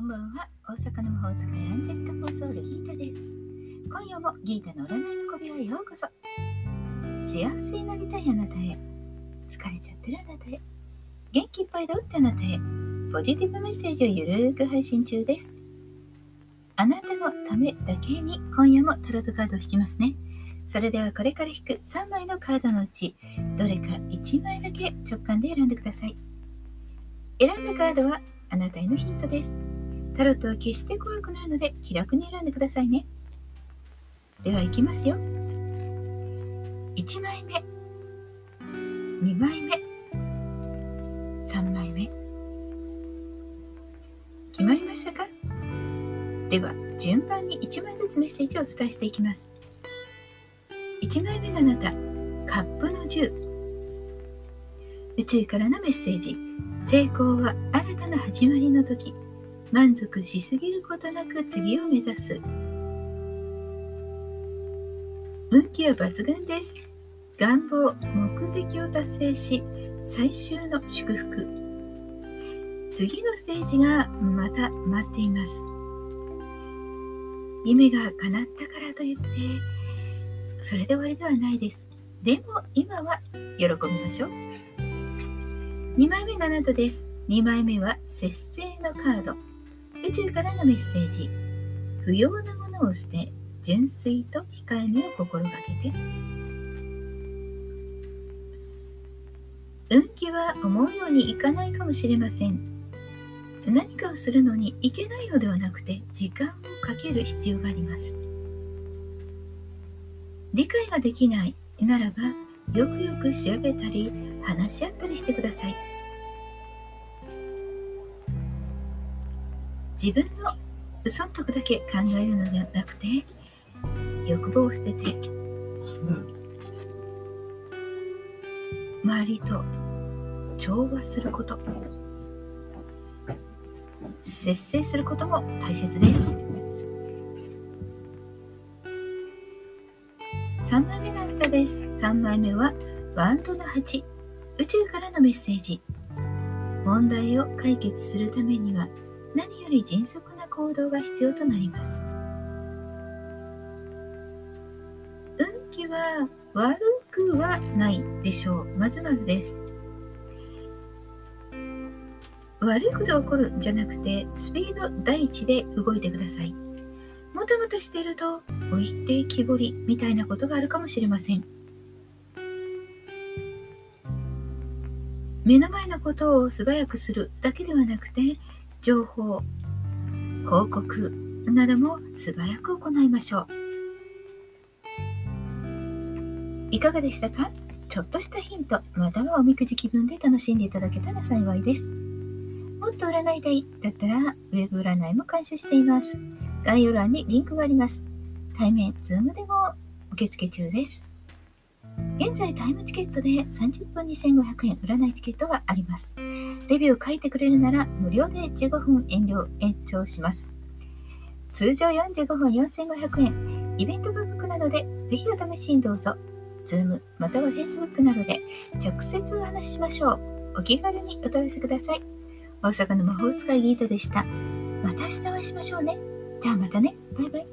んばんは。大阪の魔法使いアンジェリカソールギータです。今夜もギータの占いの小部屋へようこそ。幸せになりたいあなたへ。疲れちゃってるあなたへ。元気いっぱいだってあなたへ。ポジティブメッセージをゆるーく配信中です。あなたのためだけに今夜もタロットカードを引きますね。それではこれから引く3枚のカードのうちどれか1枚だけ直感で選んでください。選んだカードはあなたへのヒントです。タロットは決して怖くないので気楽に選んでくださいね。では行きますよ。1枚目、2枚目、3枚目。決まりましたか？では順番に1枚ずつメッセージをお伝えしていきます。1枚目のあなた、カップの10。宇宙からのメッセージ。成功は新たな始まりの時。満足しすぎることなく次を目指す。運気は抜群です。願望、目的を達成し、最終の祝福。次のステージがまた待っています。夢が叶ったからといって、それで終わりではないです。でも今は喜びましょう。2枚目のあなたです。2枚目は節制のカード。宇宙からのメッセージ。不要なものを捨て純粋と控えめを心がけて。運気は思うようにいかないかもしれません。何かをするのにいけないのではなくて時間をかける必要があります。理解ができないならばよくよく調べたり話し合ったりしてください。自分の損得だけ考えるのではなくて欲望を捨てて、うん周りと調和すること。節制することも大切です。3枚目があったです。3枚目はワンドの8宇宙からのメッセージ。問題を解決するためには何より迅速な行動が必要となります。運気は悪くはないでしょう。まずまずです。悪いことが起こるじゃなくて、スピード第一で動いてください。もたもたしていると、置いてきぼりみたいなことがあるかもしれません。目の前のことを素早くするだけではなくて、情報、報告なども素早く行いましょう。いかがでしたか？ちょっとしたヒント、またはおみくじ気分で楽しんでいただけたら幸いです。もっと占いたいだったら、ウェブ占いも監修しています。概要欄にリンクがあります。対面、 Zoom でも受付中です。現在タイムチケットで30分2500円占いチケットがあります。レビューを書いてくれるなら無料で15分遠慮延長します。通常45分4500円、イベント価格なのでぜひお試しにどうぞ。Zoom または Facebook などで直接お話ししましょう。お気軽にお問い合わせください。大阪の魔法使いギータでした。また明日お会いしましょうね。じゃあまたね。バイバイ。